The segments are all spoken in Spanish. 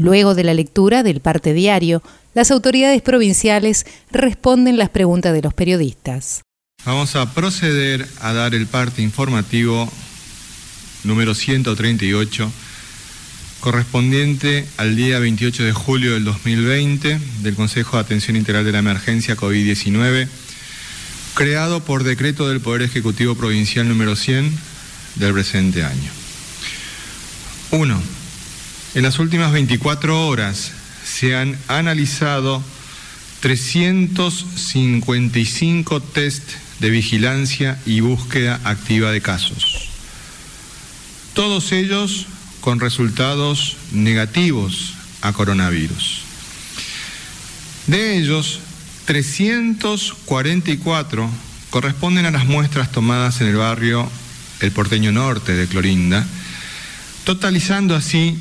Luego de la lectura del parte diario, las autoridades provinciales responden las preguntas de los periodistas. Vamos a proceder a dar el parte informativo número 138 correspondiente al día 28 de julio del 2020 del Consejo de Atención Integral de la Emergencia COVID-19, creado por decreto del Poder Ejecutivo Provincial número 100 del presente año. 1. En las últimas 24 horas se han analizado 355 test de vigilancia y búsqueda activa de casos. Todos ellos con resultados negativos a coronavirus. De ellos, 344 corresponden a las muestras tomadas en el barrio El Porteño Norte de Clorinda, totalizando así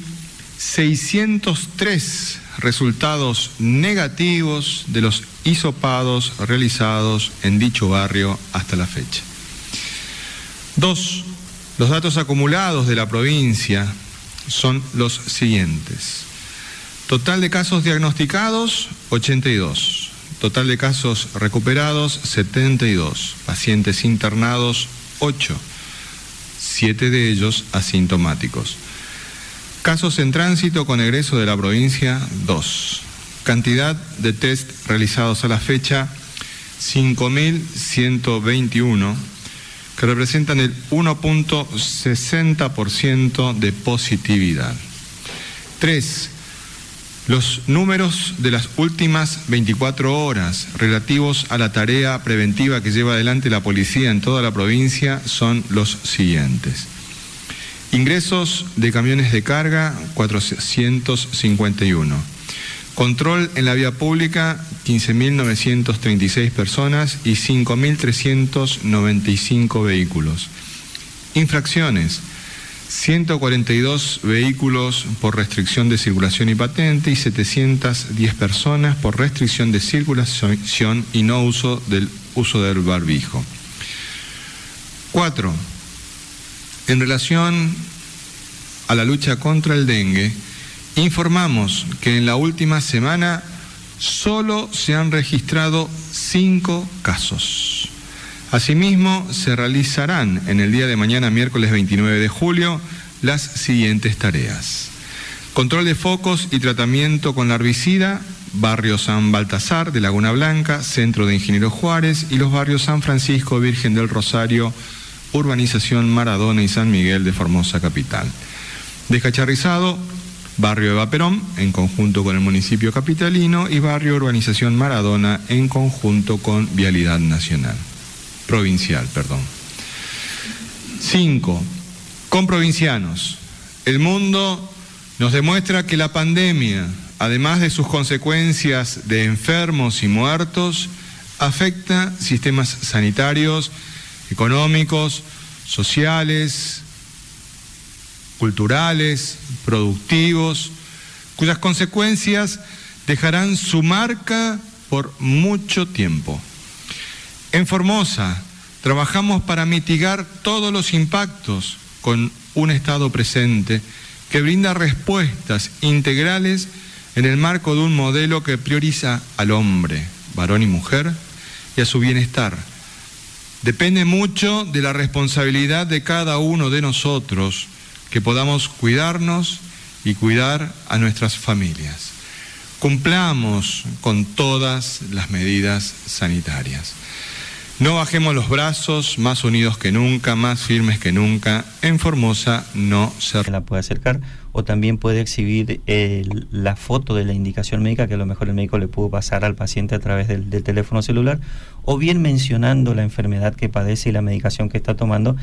603 resultados negativos de los hisopados realizados en dicho barrio hasta la fecha. Dos, los datos acumulados de la provincia son los siguientes. Total de casos diagnosticados, 82. Total de casos recuperados, 72. Pacientes internados, 8. Siete de ellos asintomáticos. Casos en tránsito con egreso de la provincia, 2. Cantidad de test realizados a la fecha, 5.121, que representan el 1.60% de positividad. 3. Los números de las últimas 24 horas relativos a la tarea preventiva que lleva adelante la policía en toda la provincia son los siguientes. Ingresos de camiones de carga, 451. Control en la vía pública, 15.936 personas y 5.395 vehículos. Infracciones, 142 vehículos por restricción de circulación y patente y 710 personas por restricción de circulación y no uso del uso del barbijo. 4 en relación a la lucha contra el dengue, informamos que en la última semana solo se han registrado cinco casos. Asimismo, se realizarán en el día de mañana, miércoles 29 de julio, las siguientes tareas. Control de focos y tratamiento con la herbicida, barrio San Baltasar de Laguna Blanca, Centro de Ingeniero Juárez y los barrios San Francisco, Virgen del Rosario, Urbanización Maradona y San Miguel de Formosa Capital. Descacharrizado, Barrio Eva Perón, en conjunto con el municipio capitalino, y Barrio Urbanización Maradona, en conjunto con Vialidad Nacional. Provincial, perdón. 5. Con provincianos. El mundo nos demuestra que la pandemia, además de sus consecuencias de enfermos y muertos, afecta sistemas sanitarios, económicos, sociales, culturales, productivos, cuyas consecuencias dejarán su marca por mucho tiempo. En Formosa trabajamos para mitigar todos los impactos con un Estado presente que brinda respuestas integrales en el marco de un modelo que prioriza al hombre, varón y mujer, y a su bienestar Depende mucho de la responsabilidad de cada uno de nosotros que podamos cuidarnos y cuidar a nuestras familias. Cumplamos con todas las medidas sanitarias. No bajemos los brazos, más unidos que nunca, más firmes que nunca. En Formosa no se la puede acercar o también puede exhibir la foto de la indicación médica que a lo mejor el médico le pudo pasar al paciente a través del, teléfono celular o bien mencionando la enfermedad que padece y la medicación que está tomando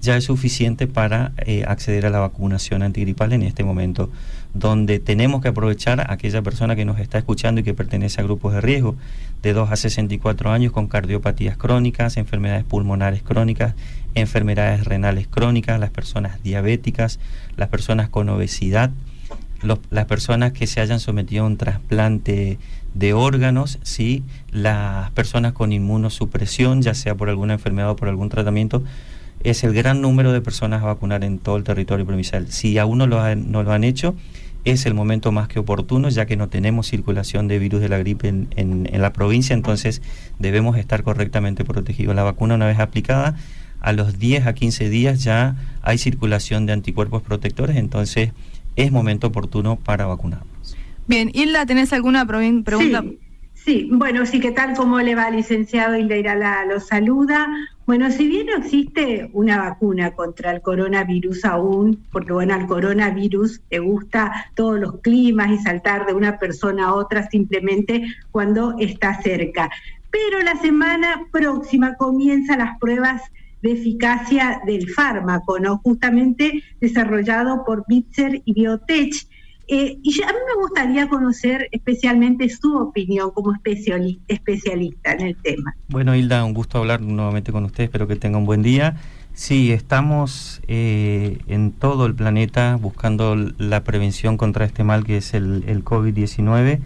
ya es suficiente para eh, acceder a la vacunación antigripal en este momento, donde tenemos que aprovechar a aquella persona que nos está escuchando y que pertenece a grupos de riesgo de 2 a 64 años con cardiopatías crónicas, enfermedades pulmonares crónicas, enfermedades renales crónicas, las personas diabéticas, las personas con obesidad, las personas que se hayan sometido a un trasplante de órganos, ¿sí? las personas con inmunosupresión, ya sea por alguna enfermedad o por algún tratamiento, es el gran número de personas a vacunar en todo el territorio provincial. Si aún no lo, no lo han hecho, es el momento más que oportuno, ya que no tenemos circulación de virus de la gripe en, en, la provincia, entonces debemos estar correctamente protegidos. La vacuna una vez aplicada, a los 10 a 15 días ya hay circulación de anticuerpos protectores, entonces es momento oportuno para vacunarnos. Bien, Hilda, ¿tenés alguna pregunta? Sí, bueno, sí, ¿qué tal? ¿Cómo le va, licenciado? Hilda Irala lo saluda. Bueno, si bien no existe una vacuna contra el coronavirus aún, porque bueno, al coronavirus le gusta todos los climas y saltar de una persona a otra simplemente cuando está cerca. Pero la semana próxima comienzan las pruebas de eficacia del fármaco, ¿no? Justamente desarrollado por Bitzer y Biotech eh, y a mí me gustaría conocer especialmente su opinión como especialista en el tema. Bueno, Hilda, un gusto hablar nuevamente con usted, espero que tenga un buen día. Sí, estamos eh, en todo el planeta buscando la prevención contra este mal que es el, COVID-19.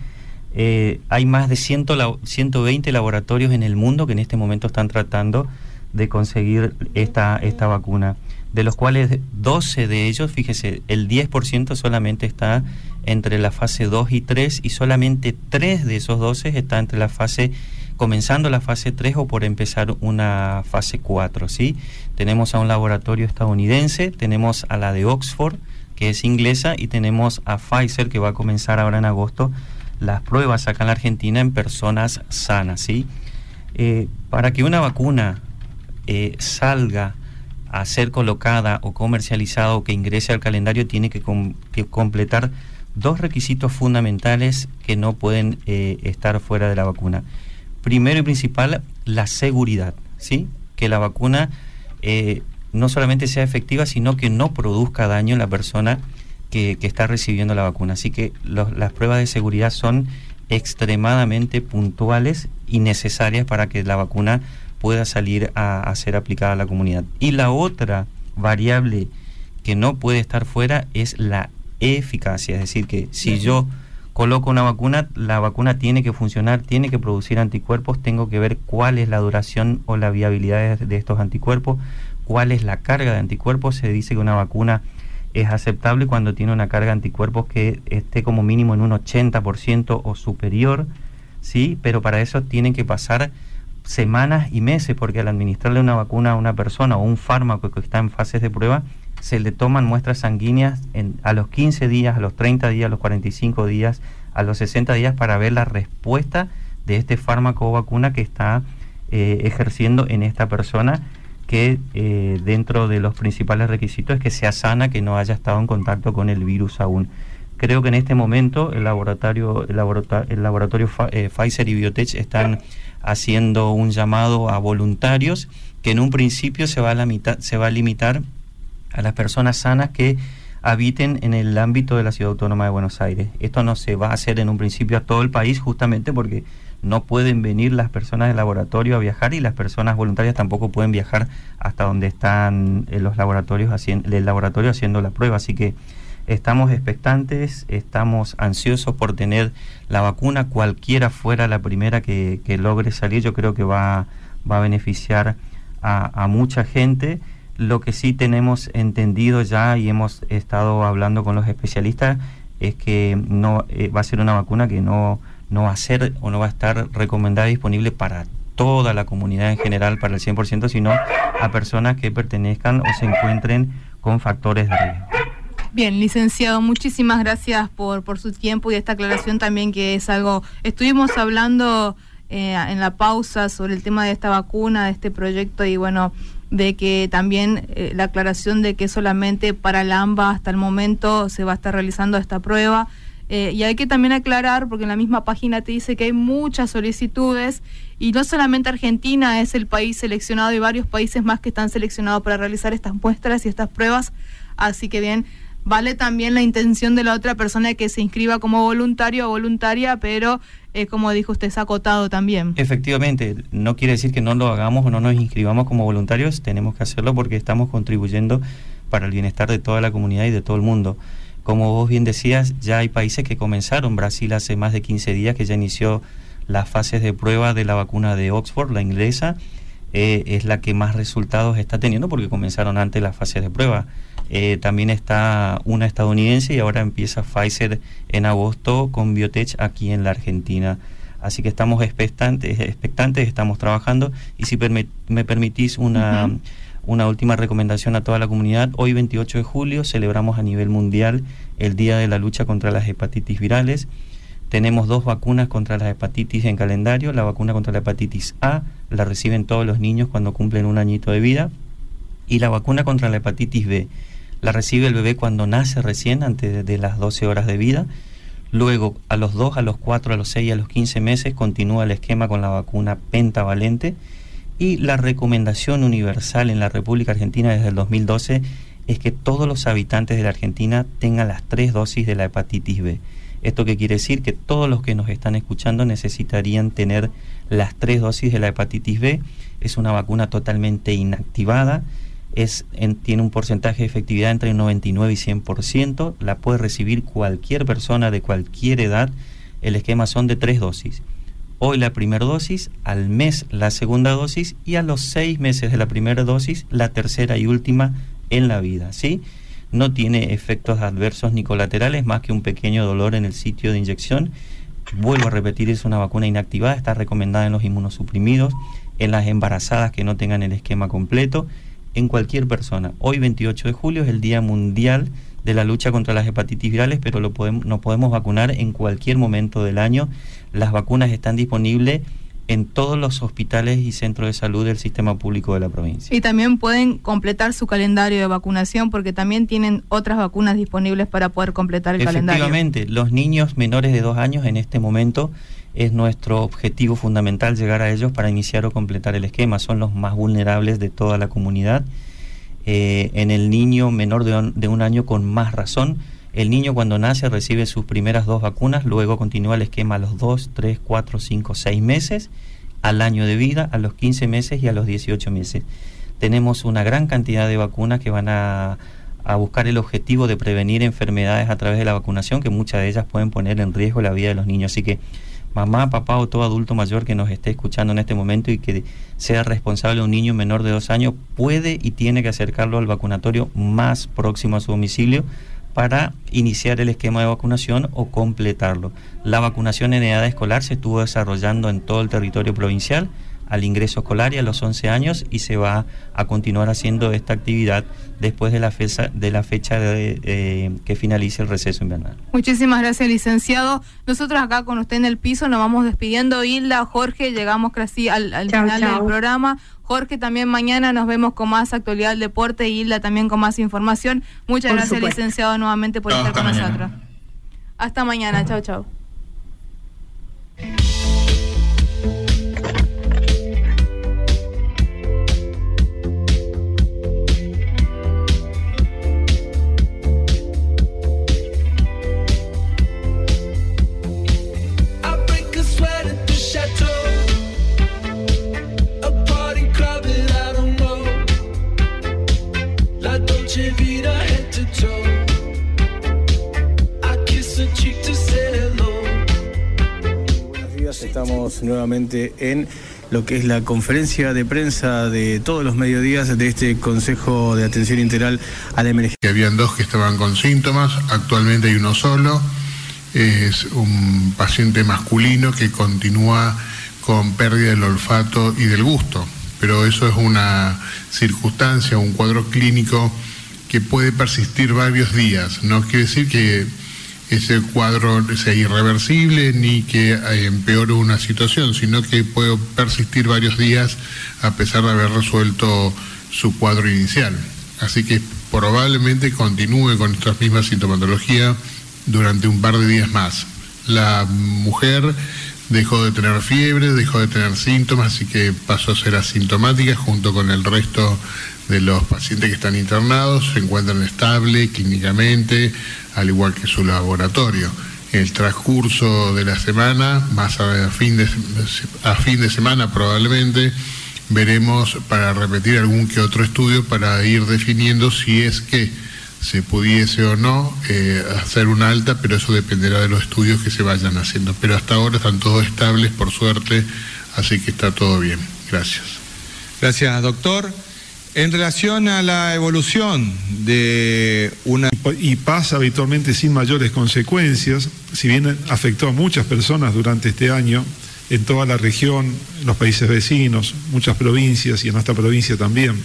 Eh, hay más de 100, 120 laboratorios en el mundo que en este momento están tratando de conseguir esta, esta vacuna de los cuales 12 de ellos, fíjese, el 10% solamente está entre la fase 2 y 3 y solamente 3 de esos 12 está entre la fase comenzando la fase 3 o por empezar una fase 4, ¿sí? Tenemos a un laboratorio estadounidense, tenemos a la de Oxford, que es inglesa, y tenemos a Pfizer, que va a comenzar ahora en agosto las pruebas acá en la Argentina en personas sanas, ¿sí? Eh, para que una vacuna eh, salga a ser colocada o comercializada o que ingrese al calendario tiene que, completar dos requisitos fundamentales que no pueden eh, estar fuera de la vacuna. Primero y principal, la seguridad, ¿sí? Que la vacuna eh, no solamente sea efectiva, sino que no produzca daño en la persona que, está recibiendo la vacuna. Así que las pruebas de seguridad son extremadamente puntuales y necesarias para que la vacuna pueda salir a, ser aplicada a la comunidad. Y la otra variable que no puede estar fuera es la eficacia, es decir, que si yo coloco una vacuna, la vacuna tiene que funcionar, tiene que producir anticuerpos, tengo que ver cuál es la duración o la viabilidad de, estos anticuerpos, cuál es la carga de anticuerpos, se dice que una vacuna es aceptable cuando tiene una carga de anticuerpos que esté como mínimo en un 80% o superior, ¿sí? Pero para eso tienen que pasar semanas y meses, porque al administrarle una vacuna a una persona o un fármaco que está en fases de prueba, se le toman muestras sanguíneas en, a los 15 días, a los 30 días, a los 45 días, a los 60 días para ver la respuesta de este fármaco o vacuna que está eh, ejerciendo en esta persona que eh, dentro de los principales requisitos es que sea sana, que no haya estado en contacto con el virus aún. Creo que en este momento el laboratorio, el laboratorio, el laboratorio eh, Pfizer y Biotech están haciendo un llamado a voluntarios que en un principio se va a, limitar, se va a limitar a las personas sanas que habiten en el ámbito de la Ciudad Autónoma de Buenos Aires. Esto no se va a hacer en un principio a todo el país justamente porque no pueden venir las personas del laboratorio a viajar y las personas voluntarias tampoco pueden viajar hasta donde están eh, los laboratorios haciendo, el laboratorio haciendo la prueba. Así que Estamos expectantes, estamos ansiosos por tener la vacuna, cualquiera fuera la primera que, logre salir, yo creo que va, va a beneficiar a, mucha gente. Lo que sí tenemos entendido ya y hemos estado hablando con los especialistas es que no eh, va a ser una vacuna que no, no va a ser o no va a estar recomendada disponible para toda la comunidad en general, para el 100%, sino a personas que pertenezcan o se encuentren con factores de riesgo. Bien, licenciado, muchísimas gracias por, por su tiempo y esta aclaración también que es algo, estuvimos hablando eh, en la pausa sobre el tema de esta vacuna, de este proyecto y bueno, de que también eh, la aclaración de que solamente para el AMBA hasta el momento se va a estar realizando esta prueba. Eh, y hay que también aclarar, porque en la misma página te dice que hay muchas solicitudes y no solamente Argentina es el país seleccionado, hay varios países más que están seleccionados para realizar estas muestras y estas pruebas. Así que bien, vale también la intención de la otra persona que se inscriba como voluntario o voluntaria, pero como dijo usted, es acotado también. Efectivamente, no quiere decir que no lo hagamos o no nos inscribamos como voluntarios, tenemos que hacerlo porque estamos contribuyendo para el bienestar de toda la comunidad y de todo el mundo. Como vos bien decías, ya hay países que comenzaron, Brasil hace más de 15 días que ya inició las fases de prueba de la vacuna de Oxford, la inglesa, eh, es la que más resultados está teniendo porque comenzaron antes las fases de prueba. Eh, también está una estadounidense y ahora empieza Pfizer en agosto con Biotech aquí en la Argentina. Así que estamos expectantes, expectantes estamos trabajando y si me permitís una, una última recomendación a toda la comunidad, hoy 28 de julio celebramos a nivel mundial el Día de la Lucha contra las Hepatitis Virales. Tenemos dos vacunas contra las hepatitis en calendario. La vacuna contra la hepatitis A la reciben todos los niños cuando cumplen un añito de vida. Y la vacuna contra la hepatitis B la recibe el bebé cuando nace recién, antes de, las 12 horas de vida. Luego, a los 2, a los 4, a los 6 y a los 15 meses, continúa el esquema con la vacuna pentavalente. Y la recomendación universal en la República Argentina desde el 2012 es que todos los habitantes de la Argentina tengan las tres dosis de la hepatitis B. ¿Esto qué quiere decir? Que todos los que nos están escuchando necesitarían tener las tres dosis de la hepatitis B. Es una vacuna totalmente inactivada es, tiene un porcentaje de efectividad entre el 99 y 100%, la puede recibir cualquier persona de cualquier edad, el esquema son de tres dosis. Hoy la primera dosis, al mes la segunda dosis y a los seis meses de la primera dosis la tercera y última en la vida, ¿sí? No tiene efectos adversos ni colaterales más que un pequeño dolor en el sitio de inyección. Vuelvo a repetir, es una vacuna inactivada, está recomendada en los inmunosuprimidos, en las embarazadas que no tengan el esquema completo en cualquier persona. Hoy 28 de julio es el Día Mundial de la lucha contra las hepatitis virales, pero lo podemos, nos podemos vacunar en cualquier momento del año. Las vacunas están disponibles en todos los hospitales y centros de salud del sistema público de la provincia. Y también pueden completar su calendario de vacunación porque también tienen otras vacunas disponibles para poder completar el calendario. Efectivamente, los niños menores de dos años en este momento es nuestro objetivo fundamental llegar a ellos para iniciar o completar el esquema. Son los más vulnerables de toda la comunidad. Eh, en el niño menor de un, año con más razón, el niño cuando nace recibe sus primeras dos vacunas, luego continúa el esquema a los 2, 3, 4, 5, 6 meses, al año de vida, a los 15 meses y a los 18 meses. Tenemos una gran cantidad de vacunas que van a, a buscar el objetivo de prevenir enfermedades a través de la vacunación, que muchas de ellas pueden poner en riesgo la vida de los niños. Así que mamá, papá o todo adulto mayor que nos esté escuchando en este momento y que sea responsable de un niño menor de dos años, puede y tiene que acercarlo al vacunatorio más próximo a su domicilio para iniciar el esquema de vacunación o completarlo. La vacunación en edad escolar se estuvo desarrollando en todo el territorio provincial al ingreso escolar y a los 11 años y se va a continuar haciendo esta actividad después de la fecha de la fecha de, eh, que finalice el receso invernal. Muchísimas gracias, licenciado. Nosotros acá con usted en el piso nos vamos despidiendo. Hilda, Jorge, llegamos casi al, final del programa. Jorge, también mañana nos vemos con más actualidad del deporte y Hilda también con más información. Muchas gracias, licenciado, nuevamente por estar con nosotros. Hasta mañana. Chao, chao. Estamos nuevamente en lo que es la conferencia de prensa de todos los mediodías de este Consejo de Atención Integral a la Emergencia. Habían dos que estaban con síntomas, actualmente hay uno solo, es un paciente masculino que continúa con pérdida del olfato y del gusto, pero eso es una circunstancia, un cuadro clínico que puede persistir varios días, no quiere decir que ese cuadro sea irreversible ni que eh, empeore una situación, sino que puede persistir varios días a pesar de haber resuelto su cuadro inicial. Así que probablemente continúe con esta misma sintomatología durante un par de días más. La mujer dejó de tener fiebre, dejó de tener síntomas, así que pasó a ser asintomática junto con el resto de los pacientes que están internados, se encuentran estable clínicamente, al igual que su laboratorio. El transcurso de la semana, más a fin de, a fin de semana probablemente, veremos para repetir algún que otro estudio para ir definiendo si es que se pudiese o no eh, hacer una alta, pero eso dependerá de los estudios que se vayan haciendo. Pero hasta ahora están todos estables, por suerte, así que está todo bien. Gracias. Gracias, doctor. En relación a la evolución de una... Y pasa habitualmente sin mayores consecuencias, si bien afectó a muchas personas durante este año, en toda la región, los países vecinos, muchas provincias y en nuestra provincia también.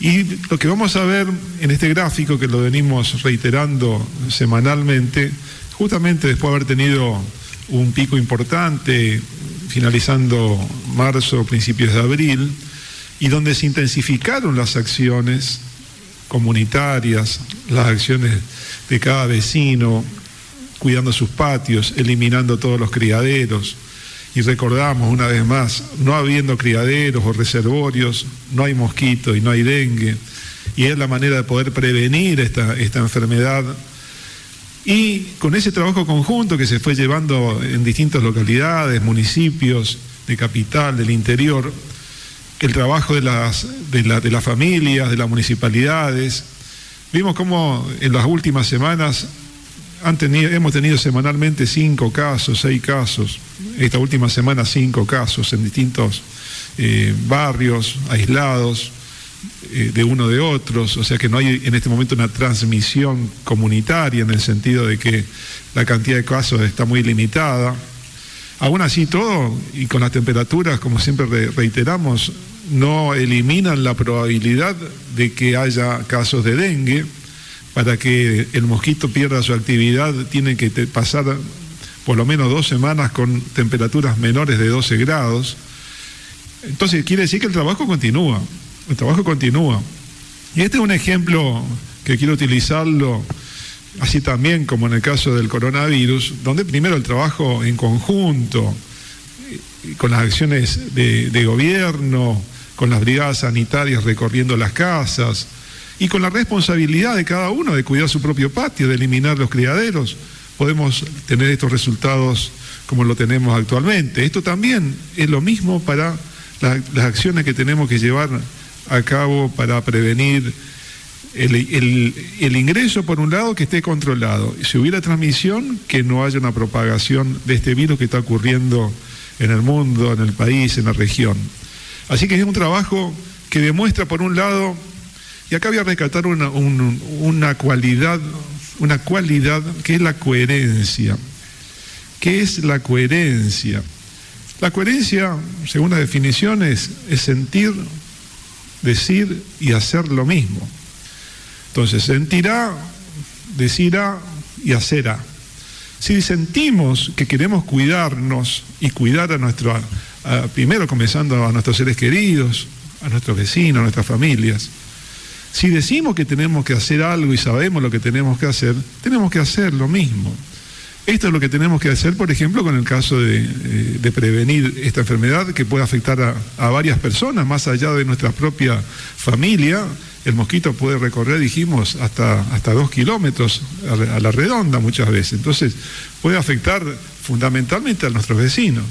Y lo que vamos a ver en este gráfico, que lo venimos reiterando semanalmente, justamente después de haber tenido un pico importante, finalizando marzo, principios de abril, y donde se intensificaron las acciones comunitarias, las acciones de cada vecino, cuidando sus patios, eliminando todos los criaderos. Y recordamos una vez más, no habiendo criaderos o reservorios, no hay mosquito y no hay dengue. Y es la manera de poder prevenir esta, esta enfermedad. Y con ese trabajo conjunto que se fue llevando en distintas localidades, municipios, de capital, del interior, el trabajo de las, de, de las familias, de las municipalidades. Vimos cómo en las últimas semanas han tenido, hemos tenido semanalmente cinco casos, seis casos, esta última semana cinco casos en distintos eh, barrios aislados eh, de uno de otros, o sea que no hay en este momento una transmisión comunitaria en el sentido de que la cantidad de casos está muy limitada. Aún así todo, y con las temperaturas, como siempre reiteramos, no eliminan la probabilidad de que haya casos de dengue. Para que el mosquito pierda su actividad tiene que pasar por lo menos dos semanas con temperaturas menores de 12 grados. Entonces quiere decir que el trabajo continúa, el trabajo continúa. Y este es un ejemplo que quiero utilizarlo así también como en el caso del coronavirus, donde primero el trabajo en conjunto, con las acciones de, gobierno, con las brigadas sanitarias recorriendo las casas y con la responsabilidad de cada uno de cuidar su propio patio, de eliminar los criaderos, podemos tener estos resultados como lo tenemos actualmente. Esto también es lo mismo para las acciones que tenemos que llevar a cabo para prevenir el, ingreso, por un lado, que esté controlado. Si hubiera transmisión, que no haya una propagación de este virus que está ocurriendo en el mundo, en el país, en la región. Así que es un trabajo que demuestra, por un lado, y acá voy a rescatar una, una cualidad, una cualidad que es la coherencia. ¿Qué es la coherencia? La coherencia, según las definiciones, es sentir, decir y hacer lo mismo. Entonces, sentirá, decirá y hacerá. Si sentimos que queremos cuidarnos y cuidar a nuestro, primero comenzando a nuestros seres queridos, a nuestros vecinos, a nuestras familias, si decimos que tenemos que hacer algo y sabemos lo que tenemos que hacer, tenemos que hacer lo mismo. Esto es lo que tenemos que hacer, por ejemplo, con el caso de, eh, prevenir esta enfermedad que puede afectar a, varias personas, más allá de nuestra propia familia, el mosquito puede recorrer, dijimos, hasta, hasta dos kilómetros a, la redonda muchas veces. Entonces, puede afectar fundamentalmente a nuestros vecinos.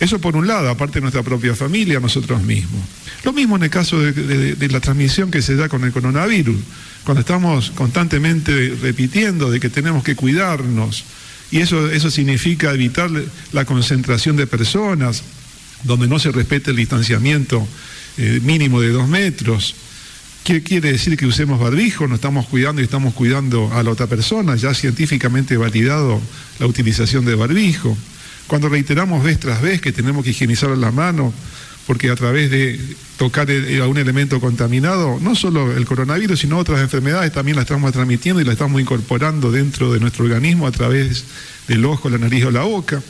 Eso por un lado, aparte de nuestra propia familia, nosotros mismos. Lo mismo en el caso de, la transmisión que se da con el coronavirus, cuando estamos constantemente repitiendo de que tenemos que cuidarnos, y eso, eso significa evitar la concentración de personas, donde no se respete el distanciamiento eh, mínimo de dos metros, ¿Qué quiere decir que usemos barbijo? Nos estamos cuidando y estamos cuidando a la otra persona, ya científicamente validado la utilización de barbijo. Cuando reiteramos vez tras vez que tenemos que higienizar la mano, porque a través de tocar a un elemento contaminado, no solo el coronavirus, sino otras enfermedades también las estamos transmitiendo y las estamos incorporando dentro de nuestro organismo a través del ojo, la nariz o la boca.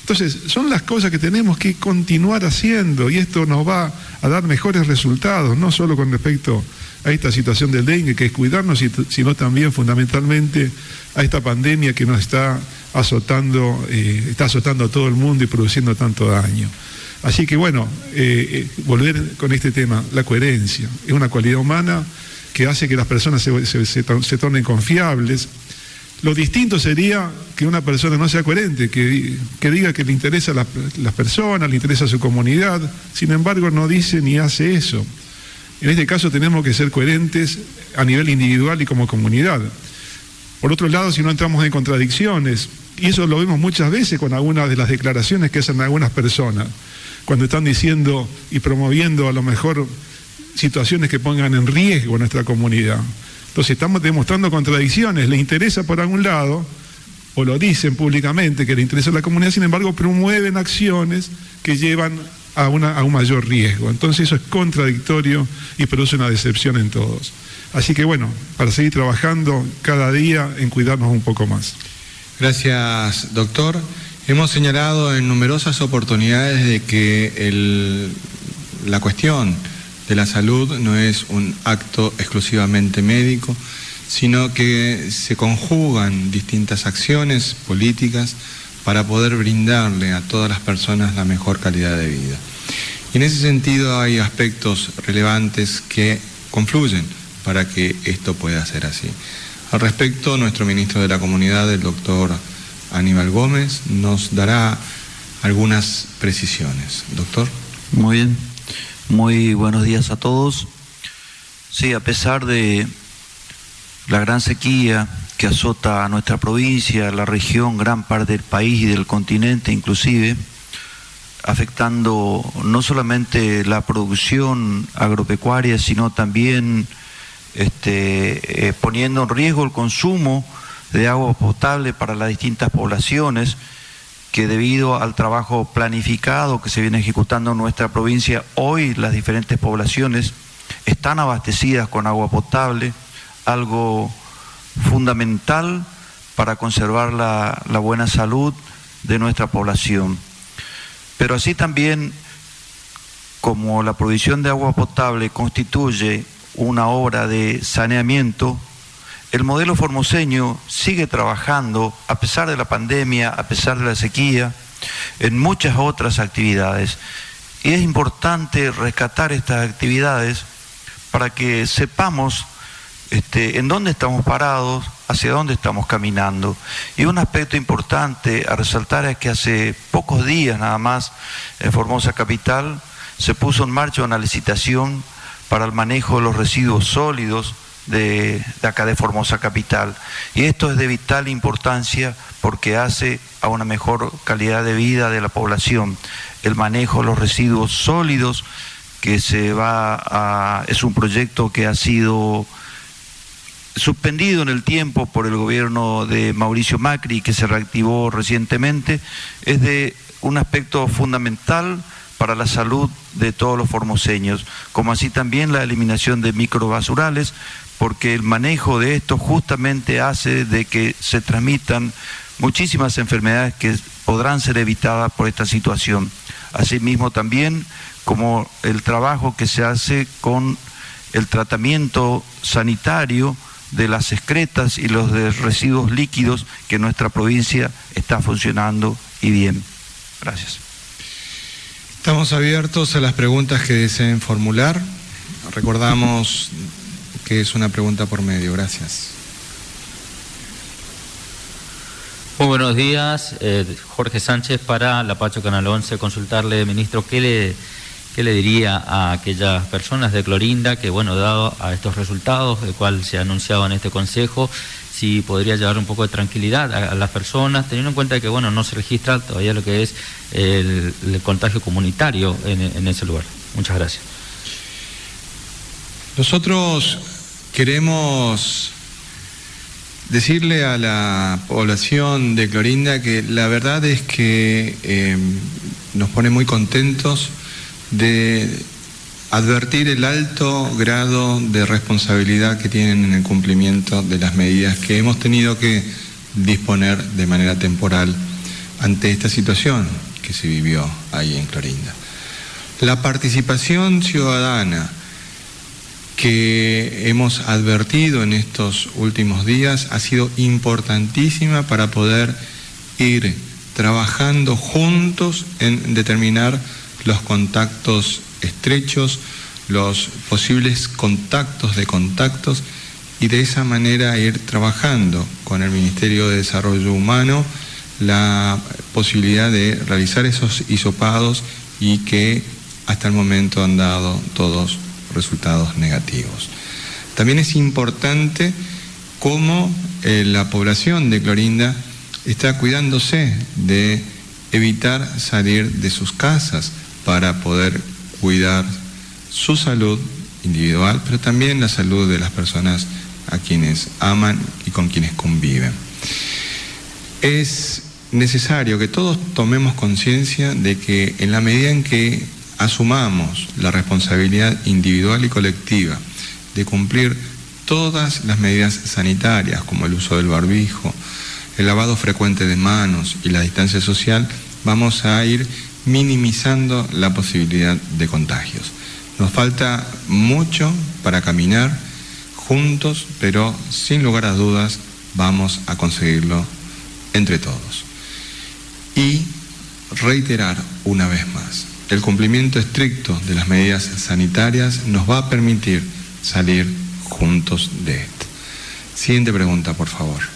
Entonces, son las cosas que tenemos que continuar haciendo y esto nos va a dar mejores resultados, no solo con respecto a esta situación del dengue, que es cuidarnos, sino también fundamentalmente a esta pandemia que nos está azotando, eh, está azotando a todo el mundo y produciendo tanto daño. Así que bueno, eh, eh, volver con este tema, la coherencia, es una cualidad humana que hace que las personas se tornen confiables, lo distinto sería que una persona no sea coherente, que, diga que le interesa a las personas, le interesa a su comunidad, sin embargo no dice ni hace eso. En este caso tenemos que ser coherentes a nivel individual y como comunidad. Por otro lado, si no entramos en contradicciones, y eso lo vemos muchas veces con algunas de las declaraciones que hacen algunas personas, cuando están diciendo y promoviendo a lo mejor situaciones que pongan en riesgo a nuestra comunidad. Entonces estamos demostrando contradicciones, le interesa por algún lado, o lo dicen públicamente que le interesa a la comunidad, sin embargo promueven acciones que llevan a, a un mayor riesgo. Entonces eso es contradictorio y produce una decepción en todos. Así que bueno, para seguir trabajando cada día en cuidarnos un poco más. Gracias, doctor. Hemos señalado en numerosas oportunidades de que la cuestión de la salud no es un acto exclusivamente médico, sino que se conjugan distintas acciones políticas para poder brindarle a todas las personas la mejor calidad de vida. Y en ese sentido hay aspectos relevantes que confluyen para que esto pueda ser así. Al respecto, nuestro ministro de la Comunidad, el doctor Aníbal Gómez, nos dará algunas precisiones. Doctor. Muy bien. Muy buenos días a todos. Sí, a pesar de la gran sequía que azota a nuestra provincia, la región, gran parte del país y del continente inclusive, afectando no solamente la producción agropecuaria, sino también este, eh, poniendo en riesgo el consumo de agua potable para las distintas poblaciones que debido al trabajo planificado que se viene ejecutando en nuestra provincia, hoy las diferentes poblaciones están abastecidas con agua potable, algo fundamental para conservar la, buena salud de nuestra población. Pero así también, como la provisión de agua potable constituye una obra de saneamiento, el modelo formoseño sigue trabajando, a pesar de la pandemia, a pesar de la sequía, en muchas otras actividades. Y es importante rescatar estas actividades para que sepamos este, en dónde estamos parados, hacia dónde estamos caminando. Y un aspecto importante a resaltar es que hace pocos días nada más en Formosa Capital se puso en marcha una licitación para el manejo de los residuos sólidos de, acá de Formosa Capital. Y esto es de vital importancia porque hace a una mejor calidad de vida de la población. El manejo de los residuos sólidos que se va a... es un proyecto que ha sido suspendido en el tiempo por el gobierno de Mauricio Macri que se reactivó recientemente, es de un aspecto fundamental para la salud de todos los formoseños, como así también la eliminación de microbasurales, porque el manejo de esto justamente hace de que se transmitan muchísimas enfermedades que podrán ser evitadas por esta situación. Asimismo también como el trabajo que se hace con el tratamiento sanitario de las excretas y los residuos líquidos que nuestra provincia está funcionando y bien. Gracias. Estamos abiertos a las preguntas que deseen formular. Recordamos que es una pregunta por medio. Gracias. Muy buenos días, eh, Jorge Sánchez para la Pacho Canal 11. Consultarle, ministro, ¿qué le, qué le diría a aquellas personas de Clorinda que, bueno, dado a estos resultados, el cual se ha anunciado en este consejo, si podría llevar un poco de tranquilidad a, las personas, teniendo en cuenta que, bueno, no se registra todavía lo que es el, contagio comunitario en, ese lugar? Muchas gracias. Nosotros Queremos decirle a la población de Clorinda que la verdad es que em, nos pone muy contentos de advertir el alto grado de responsabilidad que tienen en el cumplimiento de las medidas que hemos tenido que disponer de manera temporal ante esta situación que se vivió ahí en Clorinda. La participación ciudadana que hemos advertido en estos últimos días ha sido importantísima para poder ir trabajando juntos en determinar los contactos estrechos, los posibles contactos de contactos y de esa manera ir trabajando con el Ministerio de Desarrollo Humano la posibilidad de realizar esos hisopados y que hasta el momento han dado todos resultados negativos. También es importante cómo eh, la población de Clorinda está cuidándose de evitar salir de sus casas para poder cuidar su salud individual, pero también la salud de las personas a quienes aman y con quienes conviven. Es necesario que todos tomemos conciencia de que en la medida en que asumamos la responsabilidad individual y colectiva de cumplir todas las medidas sanitarias, como el uso del barbijo, el lavado frecuente de manos y la distancia social, vamos a ir minimizando la posibilidad de contagios. Nos falta mucho para caminar juntos, pero sin lugar a dudas vamos a conseguirlo entre todos. Y reiterar una vez más, el cumplimiento estricto de las medidas sanitarias nos va a permitir salir juntos de esto. Siguiente pregunta, por favor.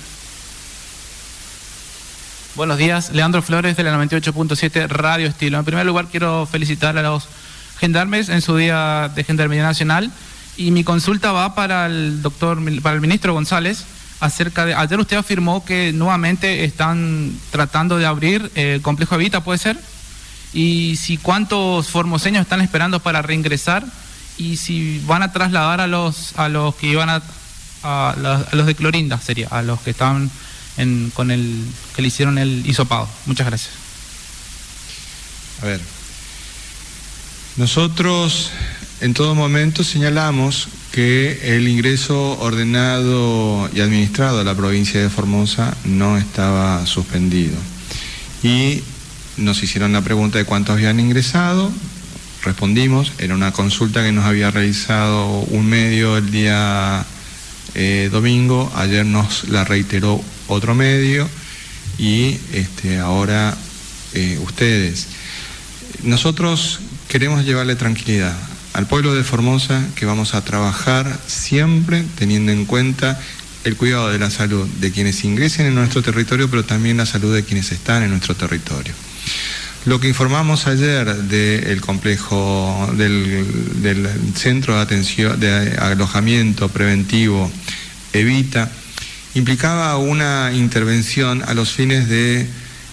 Buenos días, Leandro Flores de la 98.7 Radio Estilo. En primer lugar, quiero felicitar a los gendarmes en su día de Gendarmería Nacional y mi consulta va para el doctor, para el ministro González acerca de. Ayer usted afirmó que nuevamente están tratando de abrir el complejo Evita, ¿puede ser? Y si cuántos formoseños están esperando para reingresar y si van a trasladar a los a los que iban a, a los de Clorinda sería a los que están con el que le hicieron el hisopado. Muchas gracias. A ver, nosotros en todo momento señalamos que el ingreso ordenado y administrado a la provincia de Formosa no estaba suspendido. Y nos hicieron la pregunta de cuántos habían ingresado, respondimos, era una consulta que nos había realizado un medio el día eh, domingo, ayer nos la reiteró otro medio y este, ahora eh, ustedes. Nosotros queremos llevarle tranquilidad al pueblo de Formosa que vamos a trabajar siempre teniendo en cuenta el cuidado de la salud de quienes ingresen en nuestro territorio, pero también la salud de quienes están en nuestro territorio. Lo que informamos ayer del complejo, del, del, centro de atención, de alojamiento preventivo Evita, implicaba una intervención a los fines de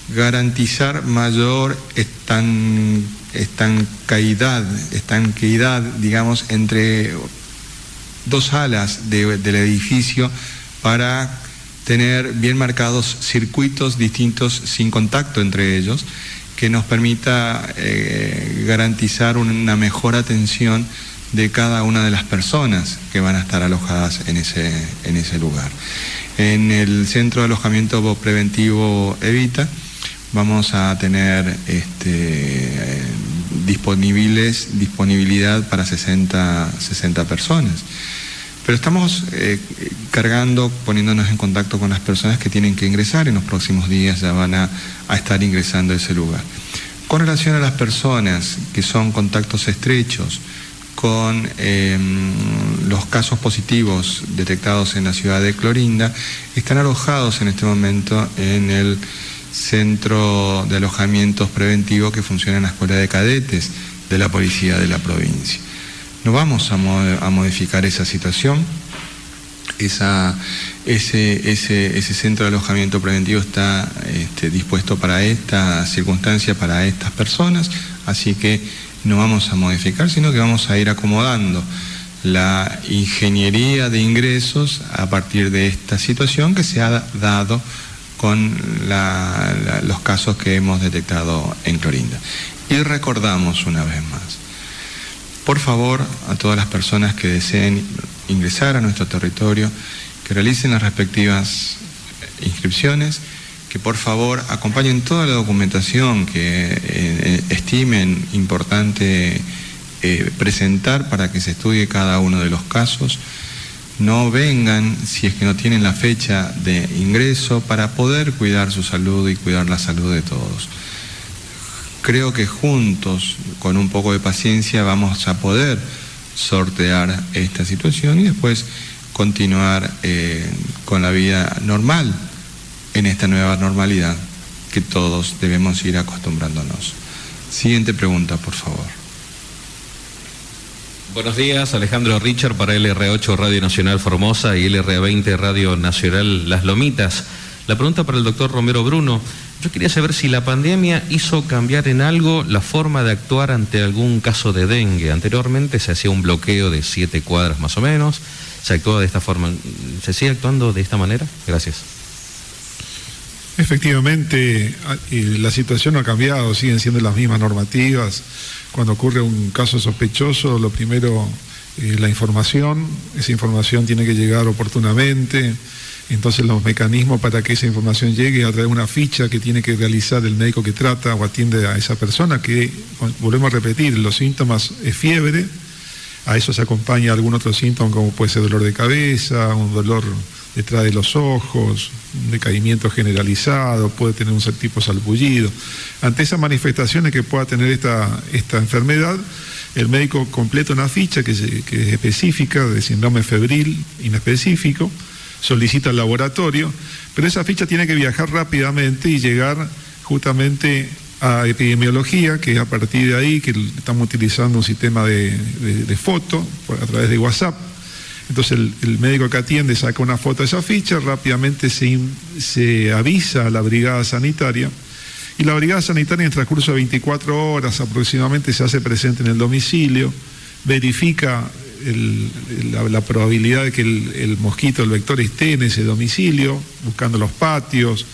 garantizar mayor estan, estancaidad, estanqueidad, digamos, entre dos alas de, del edificio para tener bien marcados circuitos distintos sin contacto entre ellos, que nos permita eh, garantizar una mejor atención de cada una de las personas que van a estar alojadas en ese, en ese lugar. En el centro de alojamiento preventivo Evita vamos a tener este, disponibles, disponibilidad para 60, 60 personas. Pero estamos eh, cargando, poniéndonos en contacto con las personas que tienen que ingresar. En los próximos días ya van a, a estar ingresando a ese lugar. Con relación a las personas que son contactos estrechos, con em, los casos positivos detectados en la ciudad de Clorinda, están alojados en este momento en el centro de alojamientos preventivos que funciona en la Escuela de Cadetes de la Policía de la provincia. No vamos a, modificar esa situación. ese, centro de alojamiento preventivo está este, dispuesto para esta circunstancia, para estas personas, así que no vamos a modificar, sino que vamos a ir acomodando la ingeniería de ingresos a partir de esta situación que se ha dado con los casos que hemos detectado en Clorinda. Y recordamos una vez más, por favor a todas las personas que deseen ingresar a nuestro territorio, que realicen las respectivas inscripciones, que por favor acompañen toda la documentación que eh, estimen importante eh, presentar para que se estudie cada uno de los casos. No vengan si es que no tienen la fecha de ingreso para poder cuidar su salud y cuidar la salud de todos. Creo que juntos, con un poco de paciencia, vamos a poder sortear esta situación y después continuar eh, con la vida normal en esta nueva normalidad que todos debemos ir acostumbrándonos. Siguiente pregunta, por favor. Buenos días, Alejandro Richard para LR8 Radio Nacional Formosa y LR20 Radio Nacional Las Lomitas. La pregunta para el doctor Romero Bruno. Yo quería saber si la pandemia hizo cambiar en algo la forma de actuar ante algún caso de dengue. Anteriormente se hacía un bloqueo de siete cuadras más o menos. Se actuó de esta forma. ¿Se sigue actuando de esta manera? Gracias. Efectivamente, la situación no ha cambiado, siguen siendo las mismas normativas. Cuando ocurre un caso sospechoso, lo primero, eh, la información, esa información tiene que llegar oportunamente, entonces los mecanismos para que esa información llegue a través de una ficha que tiene que realizar el médico que trata o atiende a esa persona, que volvemos a repetir, los síntomas es fiebre, a eso se acompaña algún otro síntoma como puede ser dolor de cabeza, un dolor detrás de los ojos, un decaimiento generalizado, puede tener un tipo salpullido. Ante esas manifestaciones que pueda tener esta, esta enfermedad, el médico completa una ficha que, es específica de síndrome febril inespecífico, solicita el laboratorio, pero esa ficha tiene que viajar rápidamente y llegar justamente a epidemiología, que es a partir de ahí que estamos utilizando un sistema de, de foto a través de WhatsApp entonces el, médico que atiende saca una foto de esa ficha, rápidamente se, se avisa a la brigada sanitaria y la brigada sanitaria en el transcurso de 24 horas aproximadamente se hace presente en el domicilio, verifica la, probabilidad de que el, mosquito, el vector esté en ese domicilio, buscando los patios,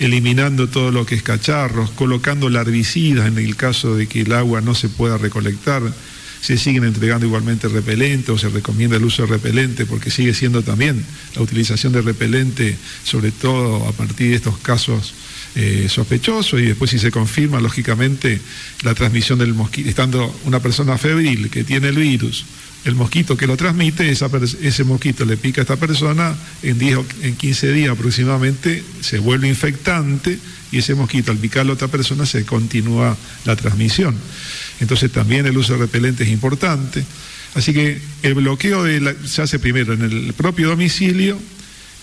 eliminando todo lo que es cacharros, colocando larvicidas en el caso de que el agua no se pueda recolectar se siguen entregando igualmente repelente o se recomienda el uso de repelente porque sigue siendo también la utilización de repelente, sobre todo a partir de estos casos eh, sospechosos y después si se confirma, lógicamente, la transmisión del mosquito, estando una persona febril que tiene el virus, el mosquito que lo transmite, ese mosquito le pica a esta persona, en, 10, en 15 días aproximadamente se vuelve infectante y ese mosquito al picarlo a otra persona se continúa la transmisión. Entonces también el uso de repelente es importante. Así que el bloqueo se hace primero en el propio domicilio,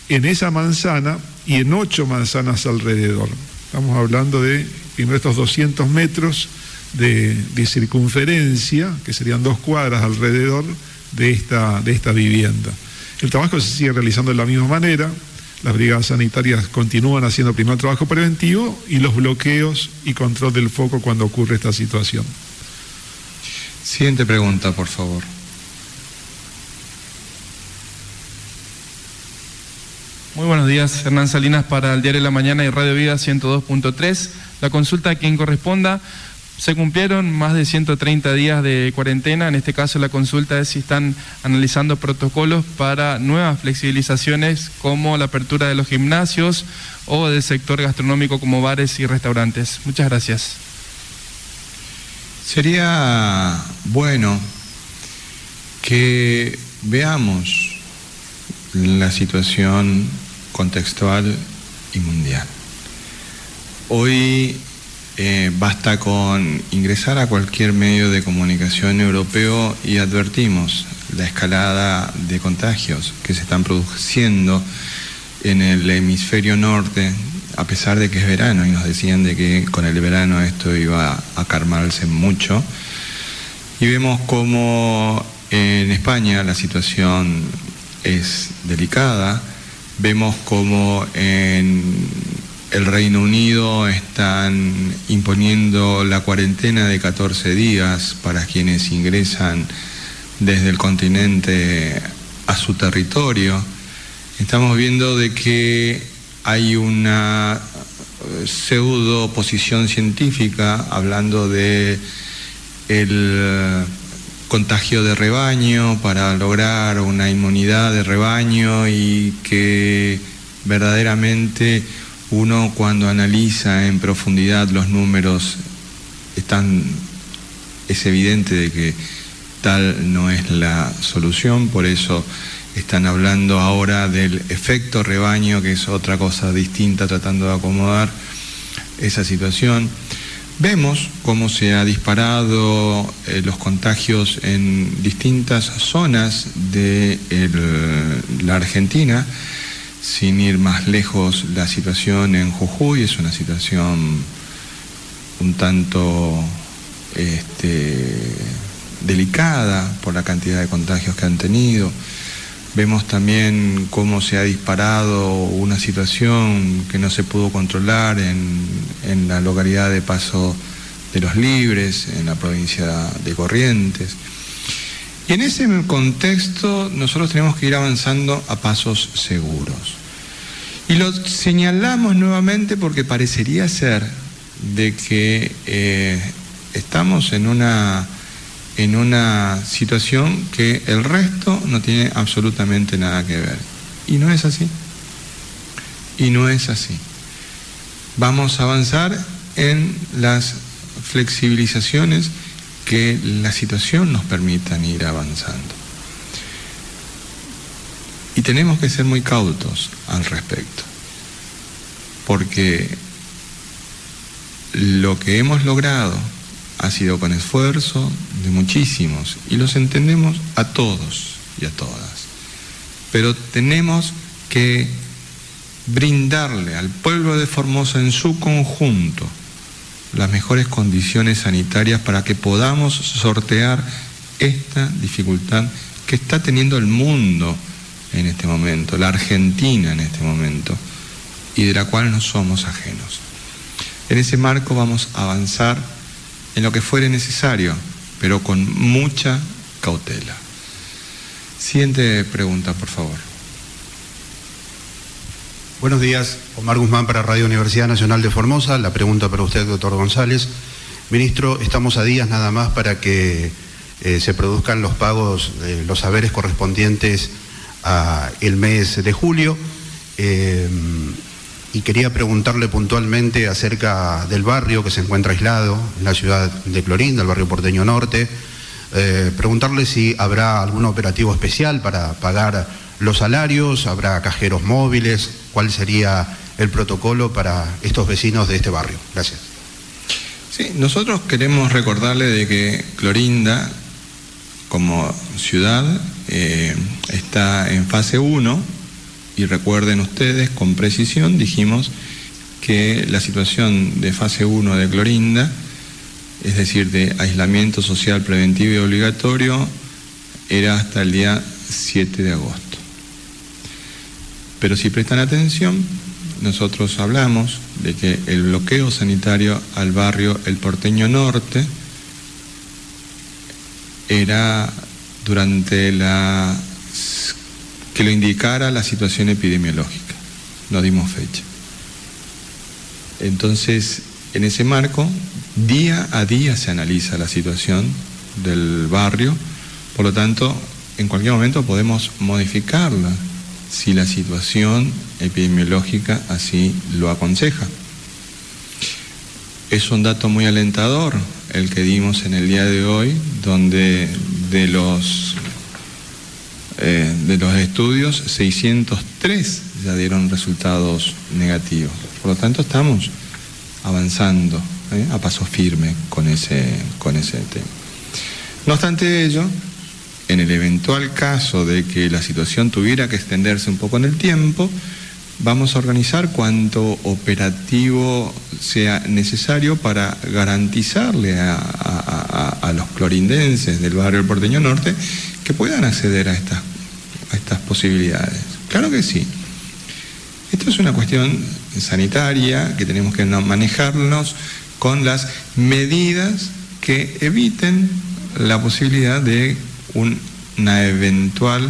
en esa manzana y en ocho manzanas alrededor. Estamos hablando de primero estos 200 metros de, circunferencia, que serían dos cuadras alrededor de esta, de esta vivienda. El trabajo se sigue realizando de la misma manera, las brigadas sanitarias continúan haciendo primero el trabajo preventivo y los bloqueos y control del foco cuando ocurre esta situación. Siguiente pregunta, por favor. Muy buenos días, Hernán Salinas para el Diario de la Mañana y Radio Vida 102.3. La consulta a quien corresponda. Se cumplieron más de 130 días de cuarentena. En este caso, la consulta es si están analizando protocolos para nuevas flexibilizaciones como la apertura de los gimnasios o del sector gastronómico como bares y restaurantes. Muchas gracias. Sería bueno que veamos la situación contextual y mundial. Hoy eh, basta con ingresar a cualquier medio de comunicación europeo y advertimos la escalada de contagios que se están produciendo en el hemisferio norte a pesar de que es verano y nos decían de que con el verano esto iba a calmarse mucho. Y vemos como en España la situación es delicada, vemos como en el Reino Unido están imponiendo la cuarentena de 14 días para quienes ingresan desde el continente a su territorio. Estamos viendo de que hay una eh, pseudo posición científica hablando de el contagio de rebaño para lograr una inmunidad de rebaño y que verdaderamente uno cuando analiza en profundidad los números es evidente de que tal no es la solución, por eso están hablando ahora del efecto rebaño, que es otra cosa distinta, tratando de acomodar esa situación. Vemos cómo se ha disparado eh, los contagios en distintas zonas de la Argentina, sin ir más lejos, la situación en Jujuy es una situación un tanto este, delicada por la cantidad de contagios que han tenido. Vemos también cómo se ha disparado una situación que no se pudo controlar en, en la localidad de Paso de los Libres, en la provincia de Corrientes. Y en ese contexto nosotros tenemos que ir avanzando a pasos seguros. Y lo señalamos nuevamente porque parecería ser de que eh, estamos en una, en una situación que el resto no tiene absolutamente nada que ver. Y no es así. Y no es así. Vamos a avanzar en las flexibilizaciones que la situación nos permitan ir avanzando. Y tenemos que ser muy cautos al respecto, porque lo que hemos logrado ha sido con esfuerzo de muchísimos y los entendemos a todos y a todas. Pero tenemos que brindarle al pueblo de Formosa en su conjunto las mejores condiciones sanitarias para que podamos sortear esta dificultad que está teniendo el mundo en este momento, la Argentina en este momento, y de la cual no somos ajenos. En ese marco vamos a avanzar en lo que fuere necesario, pero con mucha cautela. Siguiente pregunta, por favor. Buenos días, Omar Guzmán para Radio Universidad Nacional de Formosa. La pregunta para usted, doctor González. Ministro, estamos a días nada más para que eh, se produzcan los pagos, los saberes correspondientes al mes de julio. Eh, y quería preguntarle puntualmente acerca del barrio que se encuentra aislado en la ciudad de Clorinda, el barrio porteño norte. Eh, preguntarle si habrá algún operativo especial para pagar los salarios, habrá cajeros móviles, cuál sería el protocolo para estos vecinos de este barrio. Gracias. Sí, nosotros queremos recordarle de que Clorinda, como ciudad, eh, está en fase 1 y recuerden ustedes, con precisión dijimos que la situación de fase 1 de Clorinda, es decir, de aislamiento social preventivo y obligatorio, era hasta el día 7 de agosto. Pero si prestan atención, nosotros hablamos de que el bloqueo sanitario al barrio El Porteño Norte era durante la que lo indicara la situación epidemiológica. No dimos fecha. Entonces, en ese marco, día a día se analiza la situación del barrio, por lo tanto, en cualquier momento podemos modificarla si la situación epidemiológica así lo aconseja. Es un dato muy alentador el que dimos en el día de hoy, donde de los eh, de los estudios, 603 ya dieron resultados negativos. Por lo tanto, estamos avanzando ¿eh? a paso firme con ese, con ese tema. No obstante ello, en el eventual caso de que la situación tuviera que extenderse un poco en el tiempo, vamos a organizar cuanto operativo sea necesario para garantizarle a, los clorindenses del barrio Porteño Norte que puedan acceder a estas, a estas posibilidades. Claro que sí. Esto es una cuestión sanitaria que tenemos que manejarnos con las medidas que eviten la posibilidad de una eventual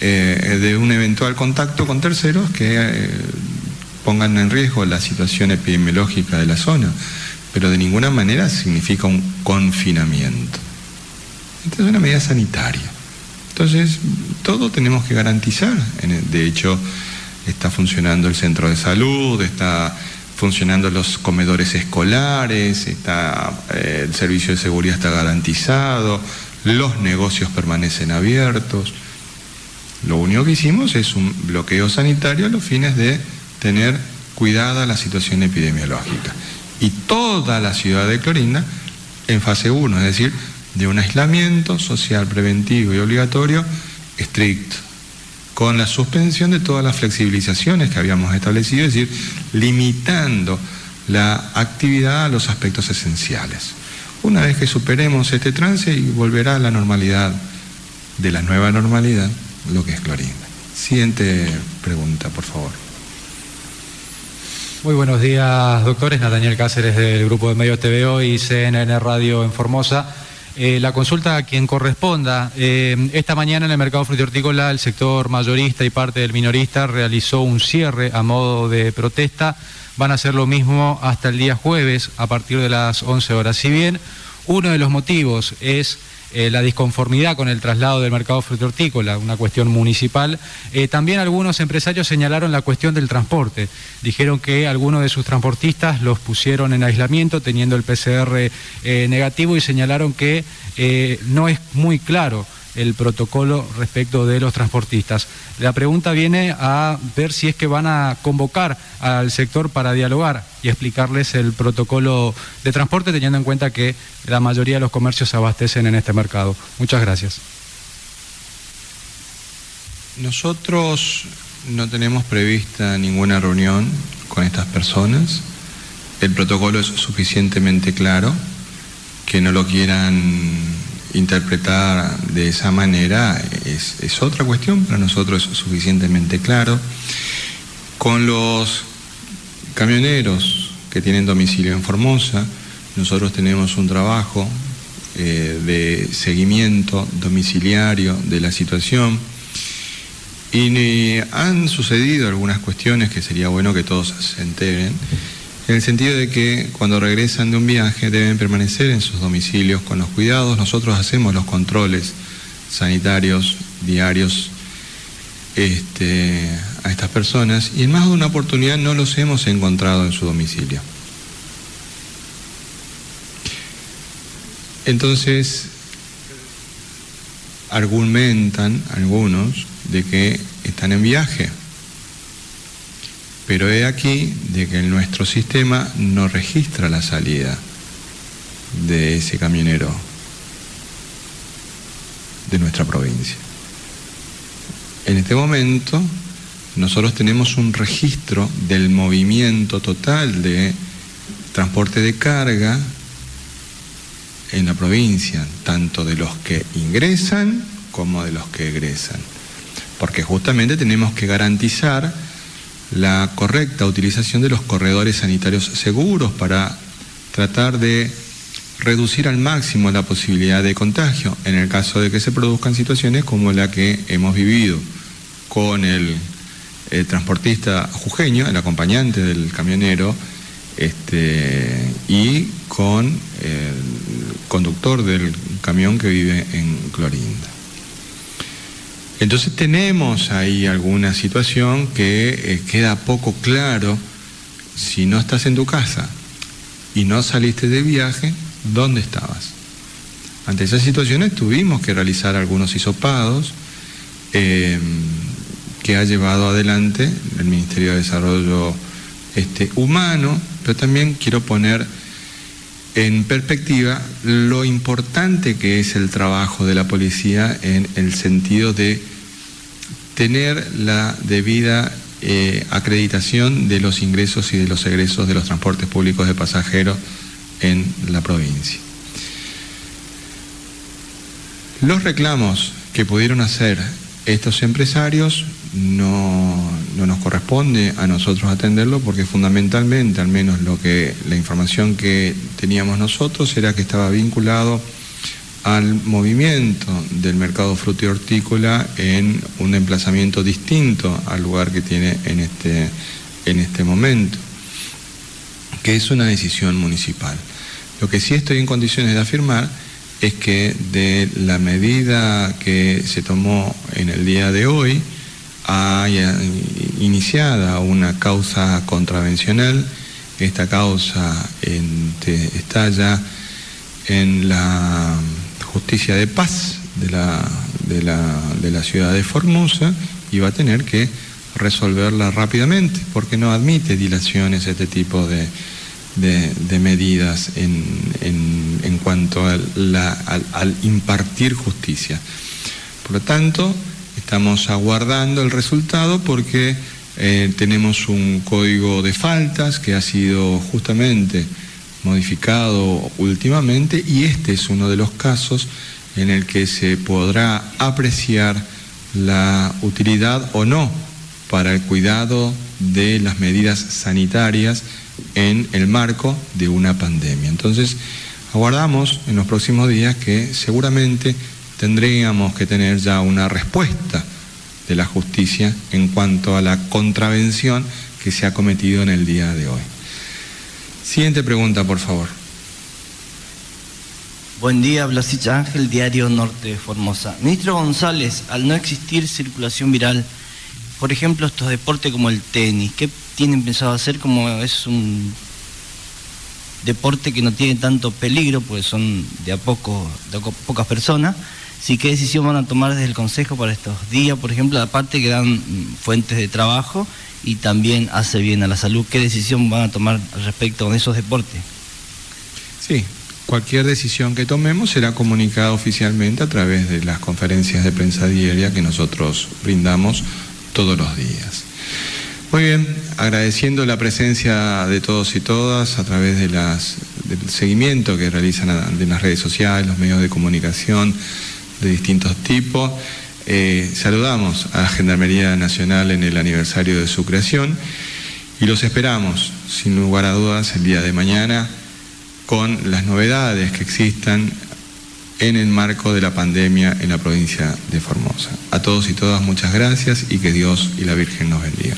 eh, de un eventual contacto con terceros que eh, pongan en riesgo la situación epidemiológica de la zona, pero de ninguna manera significa un confinamiento. Esta es una medida sanitaria. Entonces, todo tenemos que garantizar. De hecho, está funcionando el centro de salud, está funcionando los comedores escolares, está, eh, el servicio de seguridad está garantizado, los negocios permanecen abiertos. Lo único que hicimos es un bloqueo sanitario a los fines de tener cuidada la situación epidemiológica. Y toda la ciudad de Clorinda en fase 1, es decir, de un aislamiento social preventivo y obligatorio estricto, con la suspensión de todas las flexibilizaciones que habíamos establecido, es decir, limitando la actividad a los aspectos esenciales. Una vez que superemos este trance y volverá a la normalidad de la nueva normalidad, lo que es Clorinda. Siguiente pregunta, por favor. Muy buenos días, doctores. Nathaniel Cáceres del Grupo de Medios TVO y CNN Radio en Formosa. Eh, la consulta a quien corresponda. Eh, esta mañana en el mercado frutihortícola el sector mayorista y parte del minorista realizó un cierre a modo de protesta. Van a hacer lo mismo hasta el día jueves a partir de las 11 horas. Si bien uno de los motivos es eh, la disconformidad con el traslado del mercado frutihortícola, una cuestión municipal. Eh, también algunos empresarios señalaron la cuestión del transporte. Dijeron que algunos de sus transportistas los pusieron en aislamiento teniendo el PCR eh, negativo y señalaron que no es muy claro el protocolo respecto de los transportistas. La pregunta viene a ver si es que van a convocar al sector para dialogar y explicarles el protocolo de transporte, teniendo en cuenta que la mayoría de los comercios se abastecen en este mercado. Muchas gracias. Nosotros no tenemos prevista ninguna reunión con estas personas. El protocolo es suficientemente claro. Que no lo quieran interpretar de esa manera es, otra cuestión, para nosotros es suficientemente claro. Con los camioneros que tienen domicilio en Formosa, nosotros tenemos un trabajo eh, de seguimiento domiciliario de la situación y han sucedido algunas cuestiones que sería bueno que todos se enteren en el sentido de que cuando regresan de un viaje deben permanecer en sus domicilios con los cuidados. Nosotros hacemos los controles sanitarios diarios este, a estas personas y en más de una oportunidad no los hemos encontrado en su domicilio. Entonces, argumentan algunos de que están en viaje pero he aquí de que nuestro sistema no registra la salida de ese camionero de nuestra provincia. En este momento nosotros tenemos un registro del movimiento total de transporte de carga en la provincia, tanto de los que ingresan como de los que egresan, porque justamente tenemos que garantizar la correcta utilización de los corredores sanitarios seguros para tratar de reducir al máximo la posibilidad de contagio en el caso de que se produzcan situaciones como la que hemos vivido con el, transportista jujeño, el acompañante del camionero, este, y con el conductor del camión que vive en Clorinda. Entonces tenemos ahí alguna situación que eh, queda poco claro si no estás en tu casa y no saliste de viaje, ¿dónde estabas? Ante esas situaciones tuvimos que realizar algunos hisopados em, que ha llevado adelante el Ministerio de Desarrollo este, Humano, pero también quiero poner en perspectiva lo importante que es el trabajo de la policía en el sentido de tener la debida eh, acreditación de los ingresos y de los egresos de los transportes públicos de pasajeros en la provincia. Los reclamos que pudieron hacer estos empresarios no, no, nos corresponde a nosotros atenderlo porque fundamentalmente, al menos lo que la información que teníamos nosotros era que estaba vinculado al movimiento del mercado hortícola en un emplazamiento distinto al lugar que tiene en este, en este momento, que es una decisión municipal. Lo que sí estoy en condiciones de afirmar es que de la medida que se tomó en el día de hoy, haya iniciada una causa contravencional. Esta causa está ya en la justicia de paz de la, de la ciudad de Formosa y va a tener que resolverla rápidamente porque no admite dilaciones este tipo de, de, medidas en, en, cuanto al, impartir justicia. Por lo tanto, estamos aguardando el resultado porque eh, tenemos un código de faltas que ha sido justamente modificado últimamente y este es uno de los casos en el que se podrá apreciar la utilidad o no para el cuidado de las medidas sanitarias en el marco de una pandemia. Entonces, aguardamos en los próximos días que seguramente tendríamos que tener ya una respuesta de la justicia en cuanto a la contravención que se ha cometido en el día de hoy. Siguiente pregunta, por favor. Buen día, Blasich Ángel, Diario Norte de Formosa. Ministro González, al no existir circulación viral, por ejemplo, estos deportes como el tenis, ¿qué tienen pensado hacer como es un deporte que no tiene tanto peligro, pues son de a poco, de pocas personas? Sí, ¿qué decisión van a tomar desde el Consejo para estos días? Por ejemplo, aparte que dan fuentes de trabajo y también hace bien a la salud, ¿qué decisión van a tomar respecto a esos deportes? Sí, cualquier decisión que tomemos será comunicada oficialmente a través de las conferencias de prensa diaria que nosotros brindamos todos los días. Muy bien, agradeciendo la presencia de todos y todas a través del seguimiento que realizan en las redes sociales, los medios de comunicación de distintos tipos. Eh, saludamos a la Gendarmería Nacional en el aniversario de su creación y los esperamos, sin lugar a dudas, el día de mañana con las novedades que existan en el marco de la pandemia en la provincia de Formosa. A todos y todas muchas gracias y que Dios y la Virgen nos bendiga.